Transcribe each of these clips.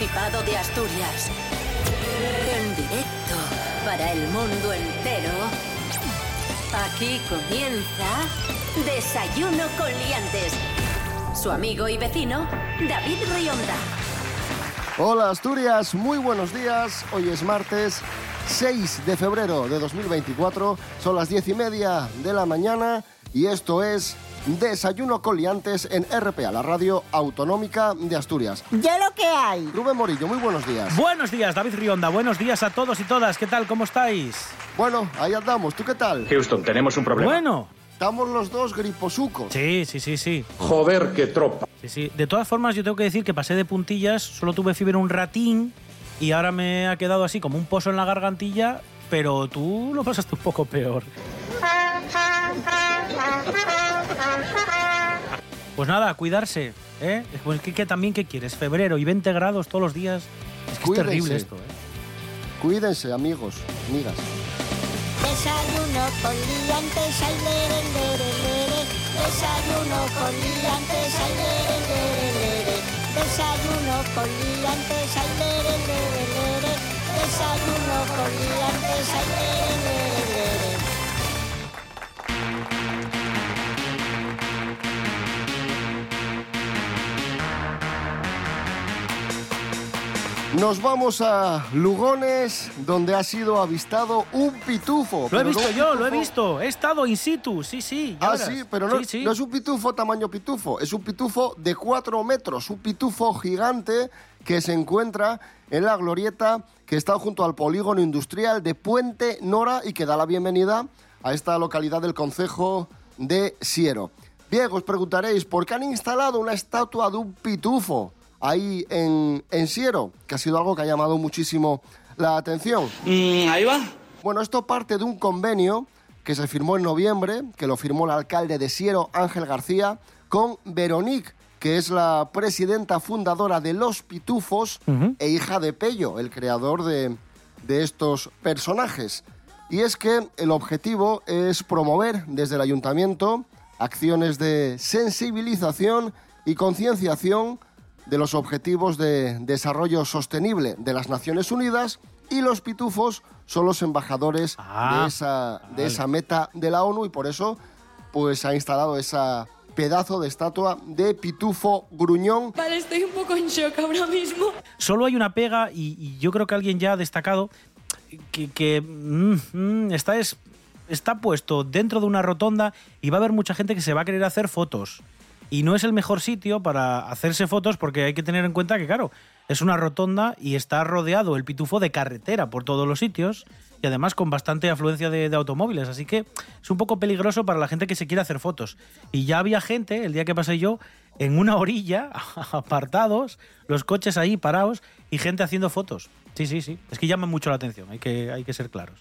Principado de Asturias. En directo para el mundo entero. Aquí comienza Desayuno con Liantes. Su amigo y vecino, David Rionda. Hola Asturias, muy buenos días. Hoy es martes 6 de febrero de 2024. Son las 10 y media de la mañana y esto es Desayuno con Liantes en RPA, la radio autonómica de Asturias. Ya lo que hay. Rubén Morillo, muy buenos días. Buenos días, David Rionda. Buenos días a todos y todas. ¿Qué tal? ¿Cómo estáis? Bueno, ahí andamos. ¿Tú qué tal? Houston, tenemos un problema. Bueno. Estamos los dos griposucos. Sí, sí, sí, sí. Joder, qué tropa. Sí, sí. De todas formas, yo tengo que decir que pasé de puntillas, solo tuve fiebre un ratín y ahora me ha quedado así como un pozo en la gargantilla, pero tú lo pasaste un poco peor. Pues nada, cuidarse, ¿eh? Pues ¿qué, qué, también qué quieres? Febrero y 20 grados todos los días. Es que Cuídense. es terrible esto, ¿eh? Cuídense, amigos, amigas. Desayuno con liantes, ay, lere, lere, lere. Desayuno con liantes, ay, lere, lere, lere. Desayuno con liantes, ay, lere, lere, lere. Desayuno con liantes, ay, lere, lere, lere. Nos vamos a Lugones, donde ha sido avistado un pitufo. Lo he visto no yo, lo he visto. He estado in situ, sí, sí. Ah, verás. sí, pero no, Sí, sí. no es un pitufo tamaño pitufo, es un pitufo de 4 metros, un pitufo gigante que se encuentra en la glorieta que está junto al polígono industrial de Puente Nora y que da la bienvenida a esta localidad del concejo de Siero. Bien, os preguntaréis, ¿por qué han instalado una estatua de un pitufo ahí en, en Siero? Que ha sido algo que ha llamado muchísimo la atención. ahí va. Bueno, esto parte de un convenio que se firmó en noviembre, que lo firmó el alcalde de Siero, Ángel García, con Veronique, que es la presidenta fundadora de Los Pitufos e hija de Pello, el creador de, de estos personajes. Y es que el objetivo es promover desde el ayuntamiento acciones de sensibilización y concienciación de los Objetivos de Desarrollo Sostenible de las Naciones Unidas y los pitufos son los embajadores Ah, de, esa, de esa meta de la ONU y por eso pues ha instalado esa pedazo de estatua de pitufo gruñón. Vale, estoy un poco en shock ahora mismo. Solo hay una pega y, y yo creo que alguien ya ha destacado que, que, mm, mm, está, es, está puesto dentro de una rotonda y va a haber mucha gente que se va a querer hacer fotos. Y no es el mejor sitio para hacerse fotos porque hay que tener en cuenta que, claro, es una rotonda y está rodeado el pitufo de carretera por todos los sitios y además con bastante afluencia de, automóviles. Así que es un poco peligroso para la gente que se quiere hacer fotos. Y ya había gente, el día que pasé yo, en una orilla, apartados, los coches ahí parados y gente haciendo fotos. Sí, sí, sí. Es que llama mucho la atención, hay que, hay que ser claros.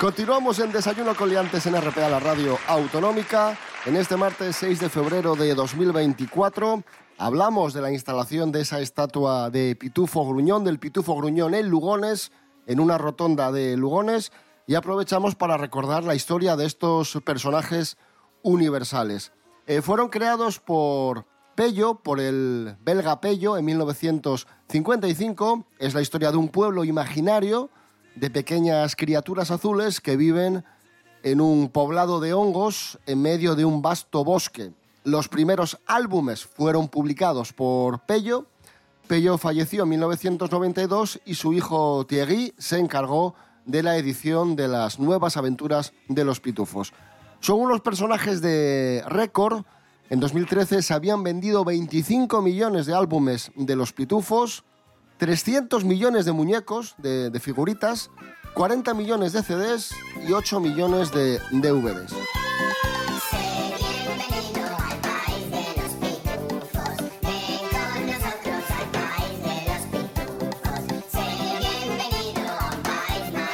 Continuamos en Desayuno con Liantes en RPA, la radio autonómica. En este martes 6 de febrero de 2024 hablamos de la instalación de esa estatua de Pitufo Gruñón, del Pitufo Gruñón en Lugones, en una rotonda de Lugones, y aprovechamos para recordar la historia de estos personajes universales. Eh, fueron creados por Pello, por el belga Pello, en 1955. Es la historia de un pueblo imaginario de pequeñas criaturas azules que viven en un poblado de hongos en medio de un vasto bosque. Los primeros álbumes fueron publicados por Pello. Pello falleció en 1992 y su hijo Thierry se encargó de la edición de las nuevas aventuras de los pitufos. Son unos personajes de récord. En 2013 se habían vendido 25 millones de álbumes de los pitufos, 300 millones de muñecos, de, figuritas, 40 millones de CDs y 8 millones de DVDs.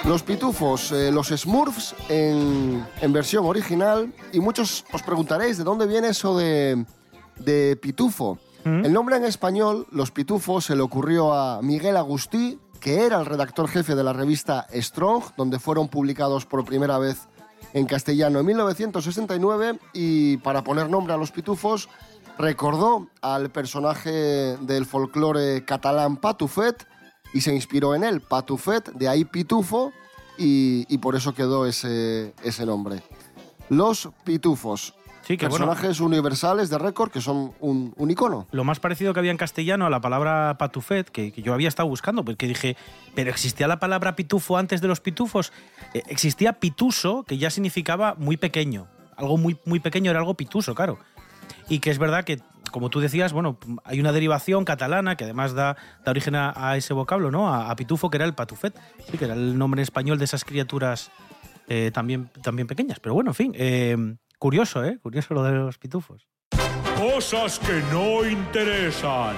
Los pitufos, eh, los Smurfs en, versión original. Y muchos os preguntaréis de dónde viene eso de pitufo. El nombre en español, los pitufos, se le ocurrió a Miguel Agustí, que era el redactor jefe de la revista Strong, donde fueron publicados por primera vez en castellano en 1969 y para poner nombre a los pitufos recordó al personaje del folclore catalán Patufet y se inspiró en él, Patufet, de ahí pitufo y, y por eso quedó ese, ese nombre. Los pitufos, Sí, que bueno, personajes universales de récord que son un, un icono. lo más parecido que había en castellano a la palabra patufet, que, que yo había estado buscando, porque dije, pero existía la palabra pitufo antes de los pitufos. Eh, existía pituso, que ya significaba muy pequeño. Algo muy, muy pequeño era algo pituso, claro. Y que es verdad que, como tú decías, bueno, hay una derivación catalana que además da, da origen a, a ese vocablo, ¿no? A, a pitufo, que era el patufet, sí, que era el nombre en español de esas criaturas eh, también, también pequeñas. Pero bueno, en fin, eh, curioso, ¿eh? Curioso lo de los pitufos. Cosas que no interesan.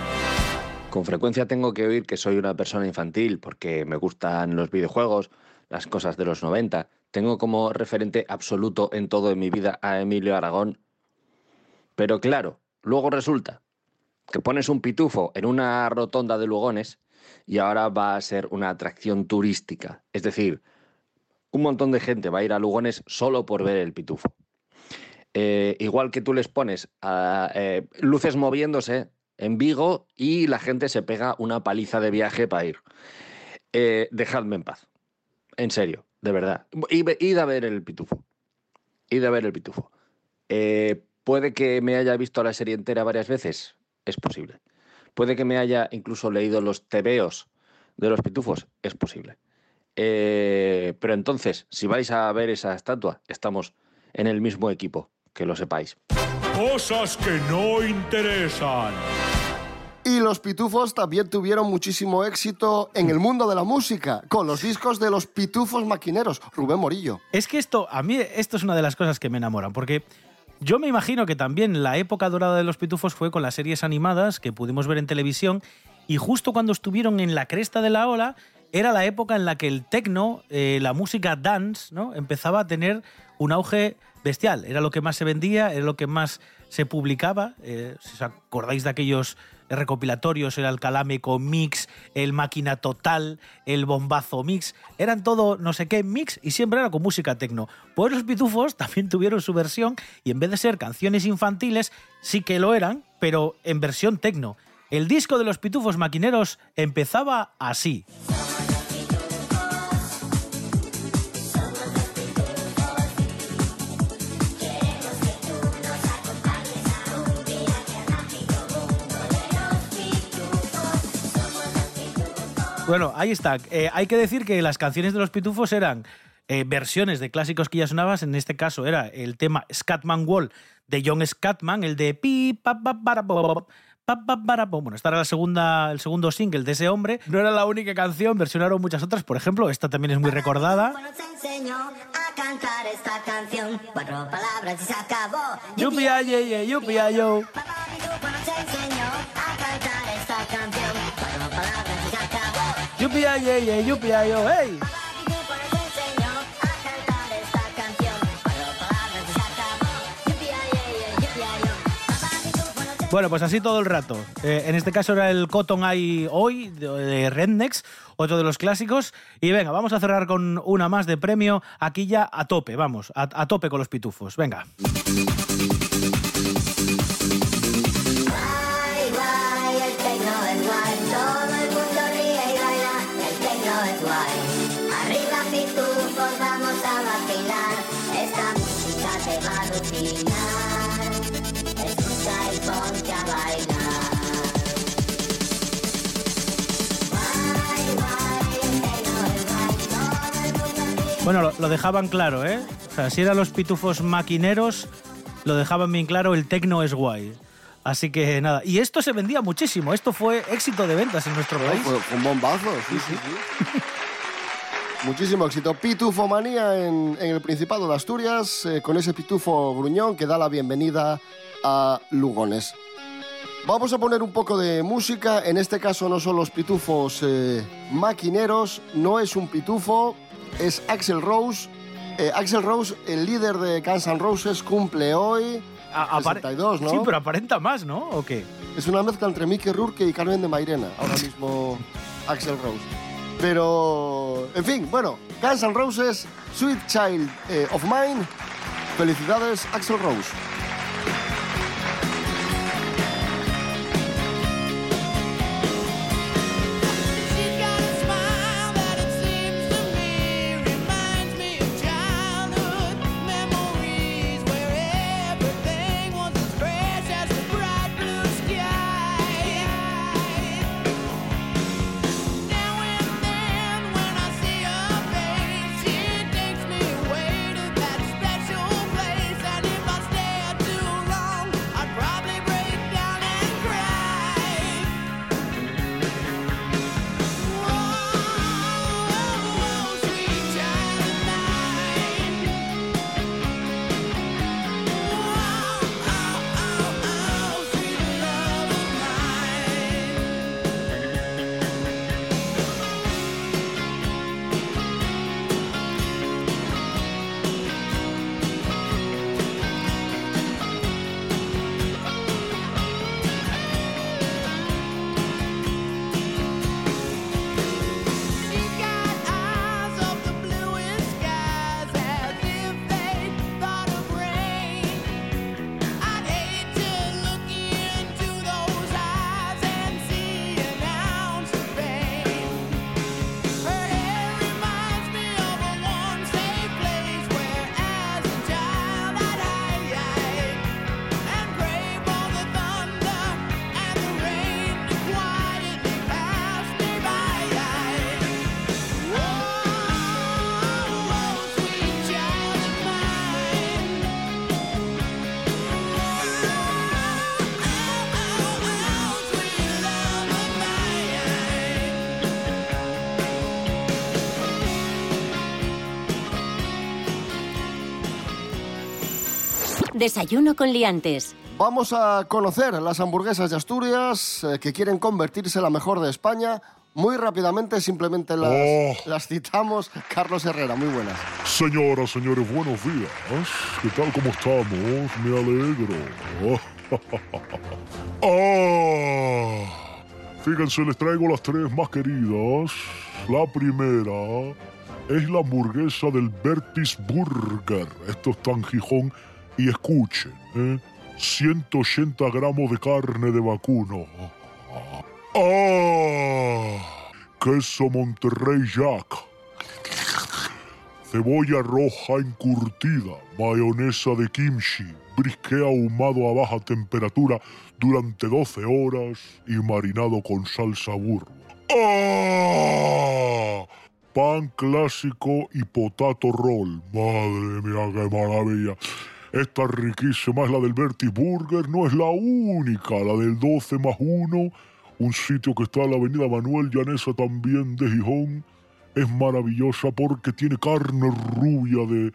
Con frecuencia tengo que oír que soy una persona infantil porque me gustan los videojuegos, las cosas de los 90. Tengo como referente absoluto en todo en mi vida a Emilio Aragón. Pero claro, luego resulta que pones un pitufo en una rotonda de Lugones y ahora va a ser una atracción turística. Es decir, un montón de gente va a ir a Lugones solo por ver el pitufo. Eh, igual que tú les pones a, eh, luces moviéndose en Vigo y la gente se pega una paliza de viaje para ir. Eh, dejadme en paz. En serio, de verdad. Id, a ver el pitufo. Id a ver el pitufo. Eh, ¿Puede que me haya visto la serie entera varias veces? Es posible. ¿Puede que me haya incluso leído los tebeos de los pitufos? Es posible. Pero entonces, si vais a ver esa estatua, estamos en el mismo equipo, que lo sepáis. Cosas que no interesan. Y los pitufos también tuvieron muchísimo éxito en el mundo de la música, con los discos de los pitufos maquineros, Rubén Morillo. Es que esto, a mí, esto es una de las cosas que me enamoran, porque yo me imagino que también la época dorada de los pitufos fue con las series animadas que pudimos ver en televisión, y justo cuando estuvieron en la cresta de la ola, era la época en la que el techno, eh, la música dance, ¿no? empezaba a tener un auge bestial. Era lo que más se vendía, era lo que más se publicaba. Eh, si os acordáis de aquellos recopilatorios, el Alcalámeco Mix, el Máquina Total, el Bombazo Mix, eran todo no sé qué mix y siempre era con música tecno. Pues los pitufos también tuvieron su versión y en vez de ser canciones infantiles, sí que lo eran, pero en versión tecno. El disco de los pitufos maquineros empezaba así. Bueno, ahí está. Eh, hay que decir que las canciones de los pitufos eran eh, versiones de clásicos que ya sonaban. En este caso era el tema Scatman Wall de John Scatman, el de pi pa pa para pa. Bueno, esta era la segunda, el segundo single de ese hombre. No era la única canción, versionaron muchas otras. Por ejemplo, esta también es muy recordada. Nos enseñó a cantar esta canción. Cuatro palabras y se acabó. Yupi, ay, ay, ay, yupi, ay, yo. Papá Pitufo nos enseñó a cantar esta canción. Cuatro palabras y se acabó. Yupi, ay, yupi. ¡Hey! Bueno, pues así todo el rato. Eh, en este caso era el Cotton Eye Hoy de, Rednex, otro de los clásicos. Y venga, vamos a cerrar con una más de premio. Aquí ya a tope, vamos, a tope con los pitufos. Venga. Bueno, lo, lo dejaban claro, ¿eh? O sea, si eran los pitufos maquineros, lo dejaban bien claro, el tecno es guay. Así que nada, y esto se vendía muchísimo, esto fue éxito de ventas en nuestro país. Fue, fue un bombazo, sí, sí, sí. Muchísimo éxito. Pitufomanía en, en el Principado de Asturias, eh, con ese pitufo gruñón que da la bienvenida a Lugones. Vamos a poner un poco de música, en este caso no son los pitufos eh, maquineros, no es un pitufo, es Axel Rose. Eh, Axel Rose, el líder de Guns N' Roses, cumple hoy A- apare- 62, ¿no? Sí, pero aparenta más, ¿no? ¿O qué? Es una mezcla entre Mickey Rourke y Carmen de Mairena, ahora mismo Axel Rose. Pero, en fin, bueno, Guns N' Roses, Sweet Child eh, of Mine. Felicidades, Axel Rose. Desayuno con liantes. Vamos a conocer las hamburguesas de Asturias eh, que quieren convertirse en la mejor de España. Muy rápidamente, simplemente las, Oh. las citamos. Carlos Herrera, muy buenas. Señoras, señores, buenos días. ¿Qué tal? ¿Cómo estamos? Me alegro. Ah, fíjense, les traigo las tres más queridas. La primera es la hamburguesa del Bertis Burger. Esto está en Gijón. Y escuchen, ¿eh? 180 gramos de carne de vacuno. ¡Ah! Queso Monterrey Jack cebolla roja encurtida, mayonesa de kimchi, brisqué ahumado a baja temperatura durante 12 horas y marinado con salsa burro. ¡Ah! Pan clásico y potato roll. Madre mía, qué maravilla. Esta riquísima es la del Bertie Burger, no es la única, la del 12 más 1, un sitio que está en la avenida Manuel Llanesa también de Gijón es maravillosa porque tiene carne rubia de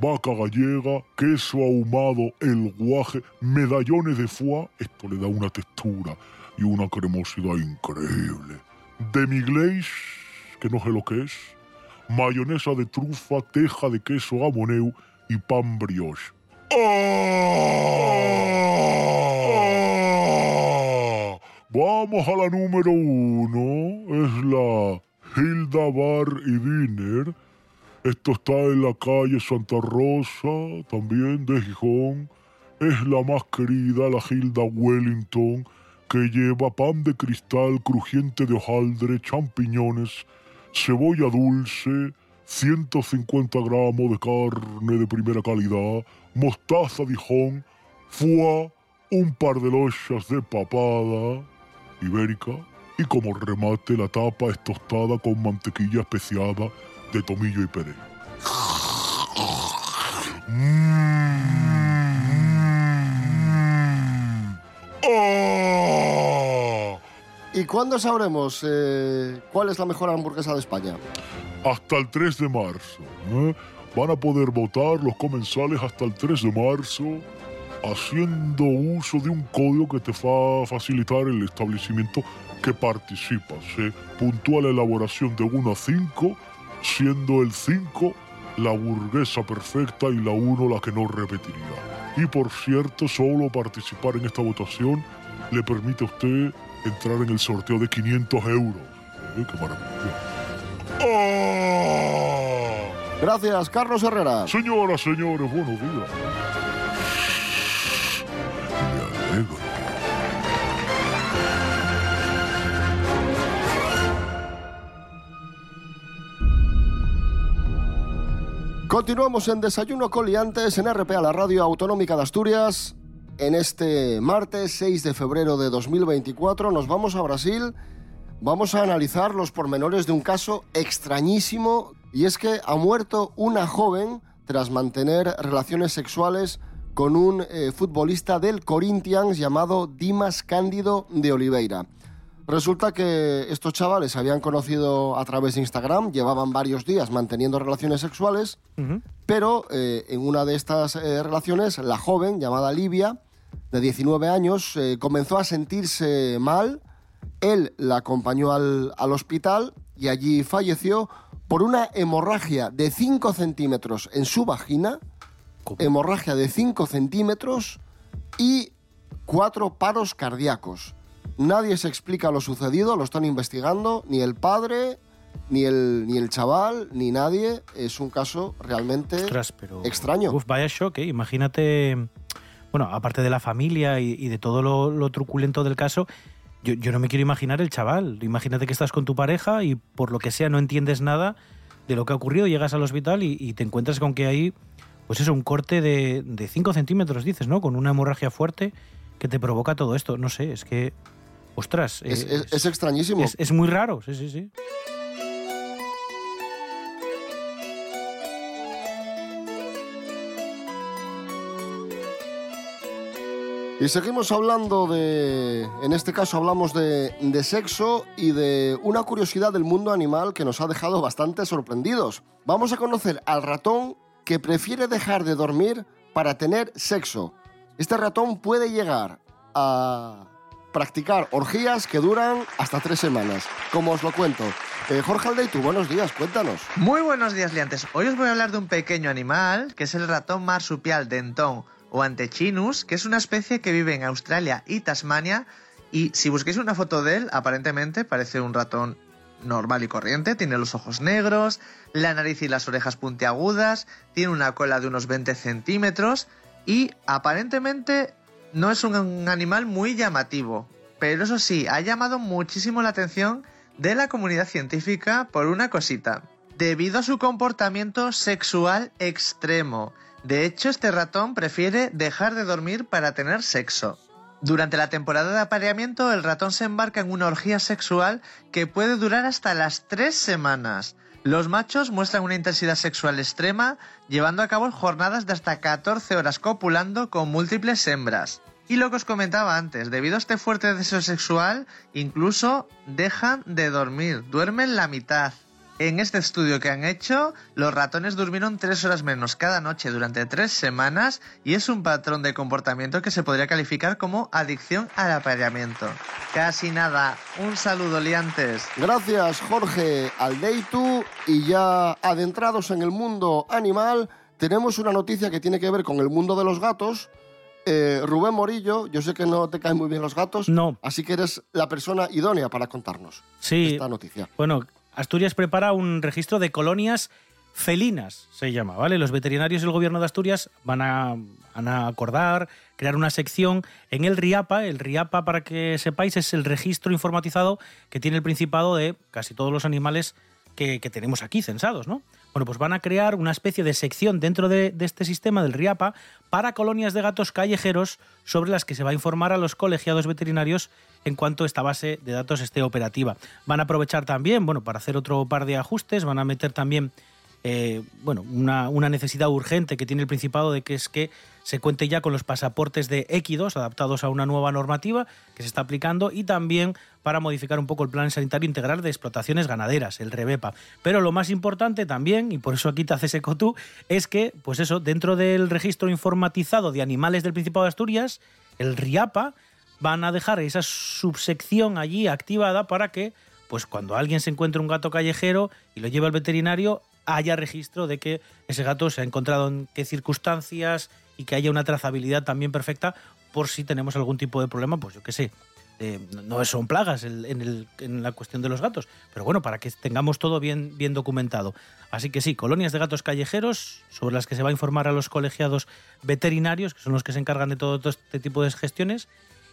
vaca gallega, queso ahumado, el guaje, medallones de foie. Esto le da una textura y una cremosidad increíble. Demi glace, que no sé lo que es, mayonesa de trufa, teja de queso amoneu y pan brioche. ¡Ah! Vamos a la número uno. Es la Hilda Bar y Dinner. Esto está en la calle Santa Rosa, también de Gijón. Es la más querida, la Hilda Wellington, que lleva pan de cristal crujiente de hojaldre, champiñones, cebolla dulce, 150 gramos de carne de primera calidad, mostaza Dijon, foie, un par de lochas de papada ibérica y como remate la tapa es tostada con mantequilla especiada de tomillo y perejil. Mm. ¡Ah! ¿Y cuándo sabremos eh, cuál es la mejor hamburguesa de España? hasta el 3 de marzo. ¿eh? Van a poder votar los comensales hasta el 3 de marzo haciendo uso de un código que te va a facilitar el establecimiento que participas. ¿eh? Puntúa la elaboración de 1 a 5, siendo el 5 la burguesa perfecta y la 1 la que no repetiría. Y por cierto, solo participar en esta votación le permite a usted entrar en el sorteo de 500 euros. ¿eh? ¡Qué maravilla! Gracias, Carlos Herrera. Señoras, señores, buenos días. Me alegro. Continuamos en Desayuno Coliantes en RPA, la radio autonómica de Asturias. En este martes 6 de febrero de 2024 nos vamos a Brasil. Vamos a analizar los pormenores de un caso extrañísimo y es que ha muerto una joven tras mantener relaciones sexuales con un eh, futbolista del Corinthians llamado Dimas Cándido de Oliveira. Resulta que estos chavales se habían conocido a través de Instagram, llevaban varios días manteniendo relaciones sexuales, pero eh, en una de estas eh, relaciones, la joven, llamada Livia, de 19 años, eh, comenzó a sentirse mal. Él la acompañó al, al hospital y allí falleció por una hemorragia de 5 centímetros en su vagina, hemorragia de 5 centímetros y cuatro paros cardíacos. Nadie se explica lo sucedido, lo están investigando, ni el padre, ni el, ni el chaval, ni nadie. Es un caso realmente Ostras, pero... extraño. Uf, vaya shock, ¿eh? Imagínate, bueno, aparte de la familia y, y de todo lo, lo truculento del caso, yo, yo no me quiero imaginar el chaval. Imagínate que estás con tu pareja y por lo que sea no entiendes nada de lo que ha ocurrido, llegas al hospital y, y te encuentras con que hay, pues eso, un corte de 5 centímetros, dices, ¿no? Con una hemorragia fuerte que te provoca todo esto. No sé, es que, ostras. Es, eh, es- es extrañísimo. es- es muy raro, sí, sí, sí. Y seguimos hablando de, en este caso hablamos de, sexo y de una curiosidad del mundo animal que nos ha dejado bastante sorprendidos. Vamos a conocer al ratón que prefiere dejar de dormir para tener sexo. Este ratón puede llegar a practicar orgías que duran hasta tres semanas, como os lo cuento. Eh, Jorge Aldeitu, buenos días, cuéntanos. Muy buenos días, liantes. Hoy os voy a hablar de un pequeño animal, que es el ratón marsupial dentón o antechinus, que es una especie que vive en Australia y Tasmania. Y si busquéis una foto de él, aparentemente parece un ratón normal y corriente. Tiene los ojos negros, la nariz y las orejas puntiagudas, tiene una cola de unos 20 centímetros y aparentemente no es un animal muy llamativo. Pero eso sí, ha llamado muchísimo la atención de la comunidad científica por una cosita. Debido a su comportamiento sexual extremo. De hecho, este ratón prefiere dejar de dormir para tener sexo. Durante la temporada de apareamiento, el ratón se embarca en una orgía sexual que puede durar hasta las tres semanas. Los machos muestran una intensidad sexual extrema, llevando a cabo jornadas de hasta 14 horas copulando con múltiples hembras. Y lo que os comentaba antes, debido a este fuerte deseo sexual, incluso dejan de dormir, duermen la mitad. En este estudio que han hecho, los ratones durmieron tres horas menos cada noche durante tres semanas y es un patrón de comportamiento que se podría calificar como adicción al apareamiento. Casi nada. Un saludo, liantes. Gracias, Jorge Aldeitu. Y ya adentrados en el mundo animal, tenemos una noticia que tiene que ver con el mundo de los gatos. Eh, Rubén Morillo, yo sé que no te caen muy bien los gatos, No. así que eres la persona idónea para contarnos Sí, esta noticia. Bueno, Asturias prepara un registro de colonias felinas, se llama, ¿vale? Los veterinarios y el gobierno de Asturias van a, van a acordar crear una sección en el RIAPA. El RIAPA, para que sepáis, es el registro informatizado que tiene el Principado de casi todos los animales que, que tenemos aquí censados, ¿no? Bueno, pues van a crear una especie de sección dentro de, este sistema del RIAPA para colonias de gatos callejeros sobre las que se va a informar a los colegiados veterinarios en cuanto esta base de datos esté operativa. Van a aprovechar también, bueno, para hacer otro par de ajustes, van a meter también eh, bueno, una, una necesidad urgente que tiene el Principado de que es que se cuente ya con los pasaportes de équidos adaptados a una nueva normativa que se está aplicando y también para modificar un poco el Plan Sanitario Integral de Explotaciones Ganaderas, el REBEPA. Pero lo más importante también, y por eso aquí te haces eco tú, es que, pues eso, dentro del registro informatizado de animales del Principado de Asturias, el RIAPA, van a dejar esa subsección allí activada para que, pues cuando alguien se encuentre un gato callejero y lo lleve al veterinario, haya registro de que ese gato se ha encontrado en qué circunstancias y que haya una trazabilidad también perfecta por si tenemos algún tipo de problema, pues yo qué sé, Eh, no son plagas en, el- en la cuestión de los gatos, pero bueno, para que tengamos todo bien, bien documentado. Así que sí, colonias de gatos callejeros sobre las que se va a informar a los colegiados veterinarios, que son los que se encargan de todo, todo este tipo de gestiones,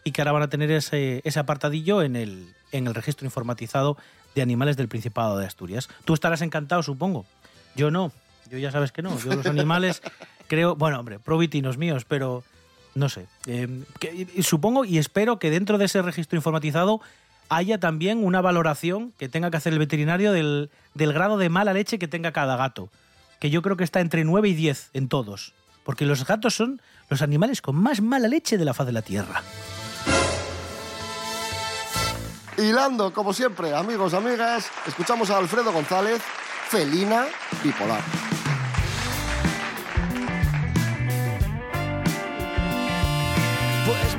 y que ahora van a tener ese, ese apartadillo en el, en el registro informatizado de animales del Principado de Asturias. Tú estarás encantado, supongo. Yo no. Yo ya sabes que no. Yo los animales creo, bueno, hombre, probitinos míos, pero no sé. Y supongo y espero que dentro de ese registro informatizado haya también una valoración que tenga que hacer el veterinario del, del grado de mala leche que tenga cada gato. Que yo creo que está entre 9 y 10 en todos. Porque los gatos son los animales con más mala leche de la faz de la Tierra. Hilando, como siempre, amigos, amigas, escuchamos a Alfredo González, felina bipolar.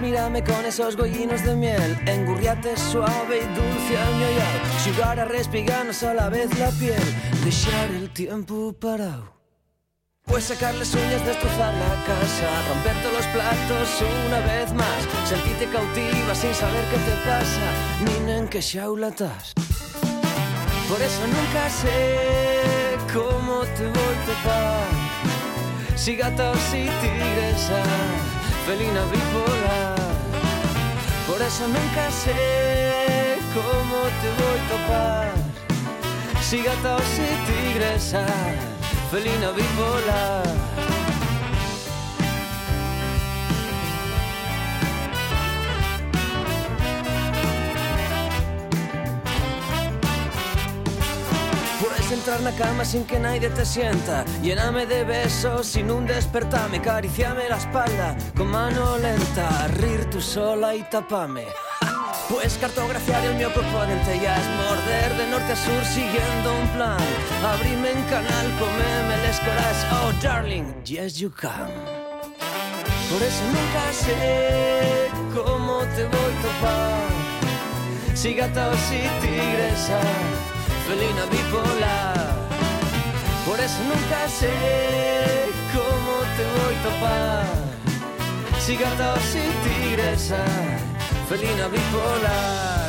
Mírame con esos gollinos de miel, engurriate suave y dulce añollado, jugar a respigarnos a la vez la piel, dejar el tiempo parado. Pues sacarles uñas, destrozar la casa, romper todos los platos una vez más, sentirte cautiva sin saber qué te pasa, nina en que xaula estás. Por eso nunca sé cómo te voy a topar. Si gata o si tigresa, felina bipolar. eso nunca sé como te vou topar. Si gatos e tigresa, felina bipolar Puedes entrar na cama sin que nadie te sienta. Lléname de besos sin un despertame Acariciame la espalda con mano lenta. Rir tú sola y tapame Pues cartografiar el mío cuerpo de lentellas Morder de norte a sur siguiendo un plan. Abrime en canal, comeme les coras Oh darling, yes you can Por eso nunca sé cómo te voy a topar. Si gata o si tigresa felina bipolar. Por eso nunca sé cómo te voy a topar. Si gata o si tigresa, felina bipolar.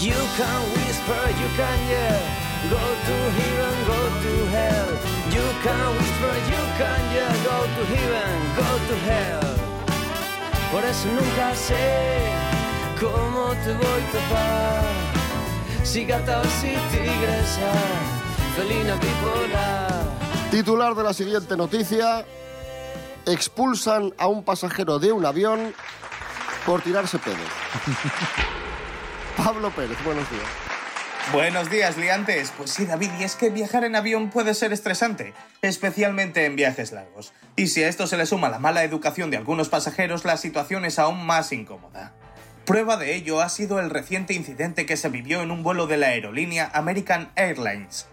You can whisper, you can yell, go to heaven, go to hell. You can whisper, you can yell, go to heaven, go to hell. Por eso nunca sé cómo te voy a topar. Si gata o si tigresa, felina bipolar. Titular de la siguiente noticia. Expulsan a un pasajero de un avión por tirarse pedos. Pablo Pérez, buenos días. Buenos días, liantes. Pues sí, David, y es que viajar en avión puede ser estresante, especialmente en viajes largos. Y si a esto se le suma la mala educación de algunos pasajeros, la situación es aún más incómoda. Prueba de ello ha sido el reciente incidente que se vivió en un vuelo de la aerolínea American Airlines.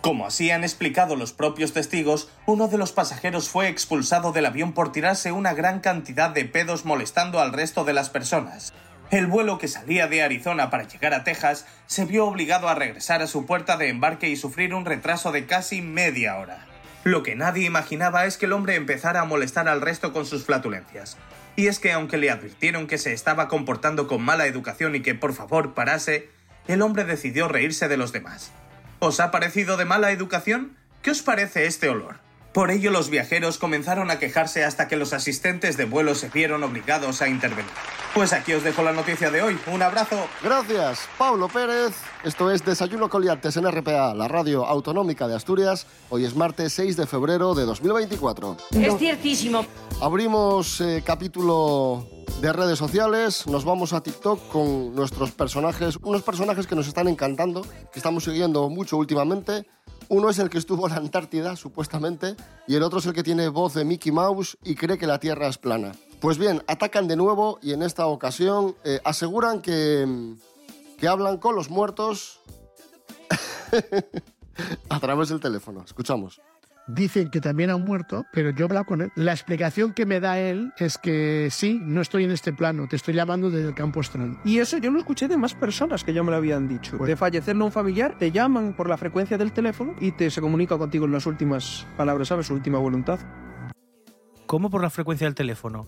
Como así han explicado los propios testigos, uno de los pasajeros fue expulsado del avión por tirarse una gran cantidad de pedos molestando al resto de las personas. El vuelo que salía de Arizona para llegar a Texas se vio obligado a regresar a su puerta de embarque y sufrir un retraso de casi media hora. Lo que nadie imaginaba es que el hombre empezara a molestar al resto con sus flatulencias. Y es que aunque le advirtieron que se estaba comportando con mala educación y que por favor parase, el hombre decidió reírse de los demás. ¿Os ha parecido de mala educación? ¿Qué os parece este olor? Por ello los viajeros comenzaron a quejarse hasta que los asistentes de vuelo se vieron obligados a intervenir. Pues aquí os dejo la noticia de hoy. Un abrazo. Gracias, Pablo Pérez. Esto es Desayuno Coliantes en RPA, la radio autonómica de Asturias. Hoy es martes 6 de febrero de 2024. Es ciertísimo. Abrimos eh, capítulo de redes sociales, nos vamos a TikTok con nuestros personajes, unos personajes que nos están encantando, que estamos siguiendo mucho últimamente. Uno es el que estuvo en la Antártida, supuestamente, y el otro es el que tiene voz de Mickey Mouse y cree que la Tierra es plana. Pues bien, atacan de nuevo y en esta ocasión eh, aseguran que, mm, que hablan con los muertos a través del teléfono. Escuchamos. Dicen que también ha muerto, pero yo he hablado con él. La explicación que me da él es que sí, no estoy en este plano, te estoy llamando desde el campo astral. Y eso yo lo escuché de más personas que ya me lo habían dicho. De fallecer un familiar, te llaman por la frecuencia del teléfono y te se comunica contigo en las últimas palabras, ¿sabes? Su última voluntad. ¿Cómo por la frecuencia del teléfono?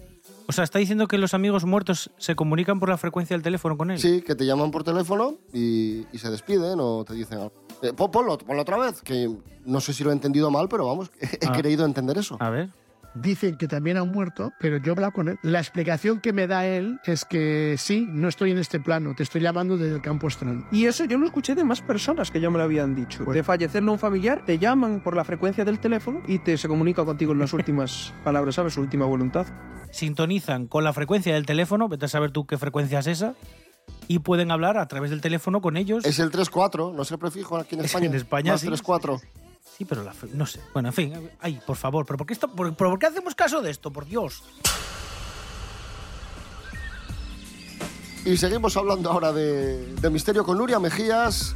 O sea, está diciendo que los amigos muertos se comunican por la frecuencia del teléfono con él. Sí, que te llaman por teléfono y, y se despiden o te dicen algo. Eh, pon- ponlo, ponlo otra vez, que no sé si lo he entendido mal, pero vamos, he Ah. creído entender eso. A ver. Dicen que también ha muerto, pero yo he hablado con él. La explicación que me da él es que sí, no estoy en este plano, te estoy llamando desde el campo astral. Y eso yo lo escuché de más personas que ya me lo habían dicho. De fallecer un familiar, te llaman por la frecuencia del teléfono y te se comunica contigo en las últimas palabras, ¿sabes? Su última voluntad. Sintonizan con la frecuencia del teléfono, vete a saber tú qué frecuencia es esa, y pueden hablar a través del teléfono con ellos. Es el 3-4, no es el prefijo aquí en España. En España Más sí. 3-4. Sí, pero la no sé. Bueno, en fin. Ay, por favor, ¿pero por qué, esto, por, por qué hacemos caso de esto? Por Dios. Y seguimos hablando ahora de, de misterio con Nuria Mejías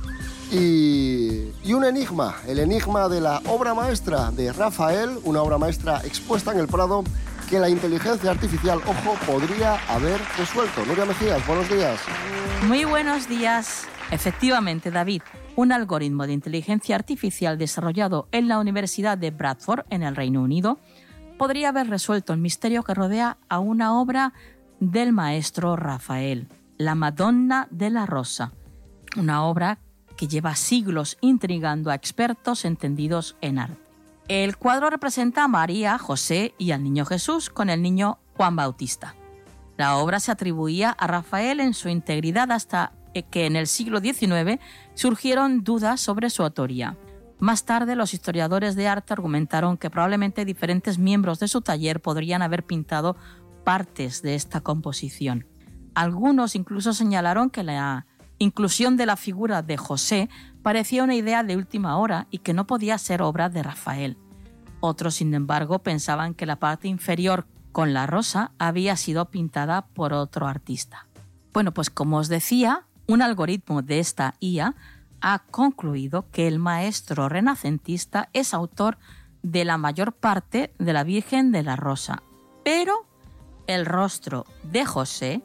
y, y un enigma, el enigma de la obra maestra de Rafael, una obra maestra expuesta en el Prado que la inteligencia artificial, ojo, podría haber resuelto. Nuria Mejías, buenos días. Muy buenos días. Efectivamente, David, un algoritmo de inteligencia artificial desarrollado en la Universidad de Bradford, en el Reino Unido, podría haber resuelto el misterio que rodea a una obra del maestro Rafael, La Madonna de la Rosa, una obra que lleva siglos intrigando a expertos entendidos en arte. El cuadro representa a María, José y al niño Jesús con el niño Juan Bautista. La obra se atribuía a Rafael en su integridad hasta que en el siglo XIX surgieron dudas sobre su autoría. Más tarde, los historiadores de arte argumentaron que probablemente diferentes miembros de su taller podrían haber pintado partes de esta composición. Algunos incluso señalaron que la inclusión de la figura de José parecía una idea de última hora y que no podía ser obra de Rafael. Otros, sin embargo, pensaban que la parte inferior con la rosa había sido pintada por otro artista. Bueno, pues como os decía, un algoritmo de esta IA ha concluido que el maestro renacentista es autor de la mayor parte de la Virgen de la Rosa, pero el rostro de José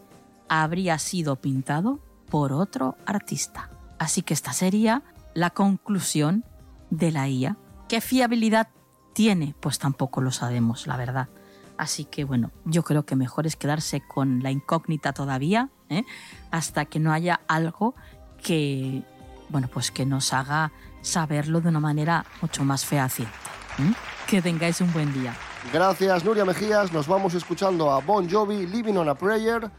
habría sido pintado por otro artista. Así que esta sería la conclusión de la IA. ¿Qué fiabilidad tiene? Pues tampoco lo sabemos, la verdad. Así que bueno, yo creo que mejor es quedarse con la incógnita todavía, ¿eh? hasta que no haya algo que, bueno, pues que nos haga saberlo de una manera mucho más fehaciente. ¿eh? Que tengáis un buen día. Gracias, Nuria Mejías. Nos vamos escuchando a Bon Jovi, Living on a Prayer.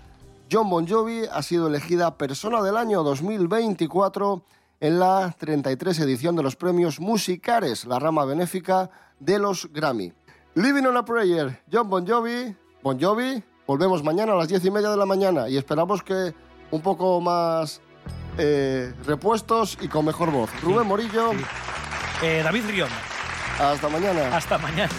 John Bon Jovi ha sido elegida Persona del Año 2024 en la 33 edición de los premios Musicares, la rama benéfica de los Grammy. Living on a Prayer, John Bon Jovi. Bon Jovi, volvemos mañana a las 10 y media de la mañana y esperamos que un poco más eh, repuestos y con mejor voz. Rubén Morillo. Eh, David Rion. Hasta mañana. Hasta mañana.